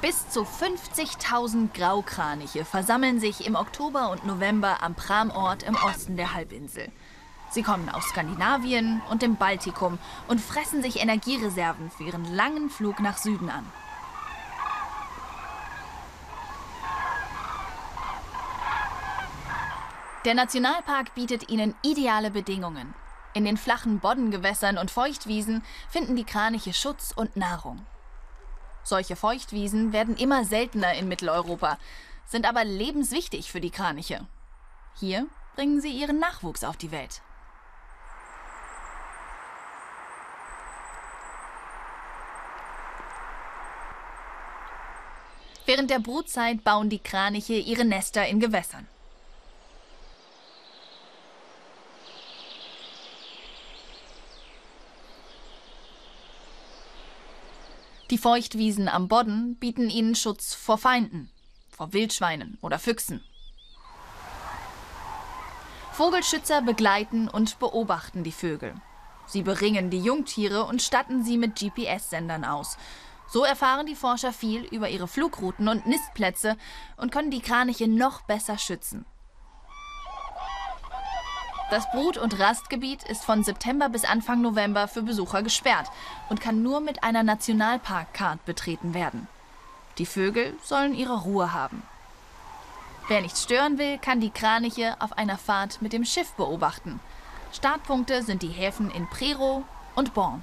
Bis zu 50.000 Graukraniche versammeln sich im Oktober und November am Pramort im Osten der Halbinsel. Sie kommen aus Skandinavien und dem Baltikum und fressen sich Energiereserven für ihren langen Flug nach Süden an. Der Nationalpark bietet ihnen ideale Bedingungen. In den flachen Boddengewässern und Feuchtwiesen finden die Kraniche Schutz und Nahrung. Solche Feuchtwiesen werden immer seltener in Mitteleuropa, sind aber lebenswichtig für die Kraniche. Hier bringen sie ihren Nachwuchs auf die Welt. Während der Brutzeit bauen die Kraniche ihre Nester in Gewässern. Die Feuchtwiesen am Bodden bieten ihnen Schutz vor Feinden, vor Wildschweinen oder Füchsen. Vogelschützer begleiten und beobachten die Vögel. Sie beringen die Jungtiere und statten sie mit GPS-Sendern aus. So erfahren die Forscher viel über ihre Flugrouten und Nistplätze und können die Kraniche noch besser schützen. Das Brut- und Rastgebiet ist von September bis Anfang November für Besucher gesperrt und kann nur mit einer Nationalpark-Card betreten werden. Die Vögel sollen ihre Ruhe haben. Wer nichts stören will, kann die Kraniche auf einer Fahrt mit dem Schiff beobachten. Startpunkte sind die Häfen in Prero und Born.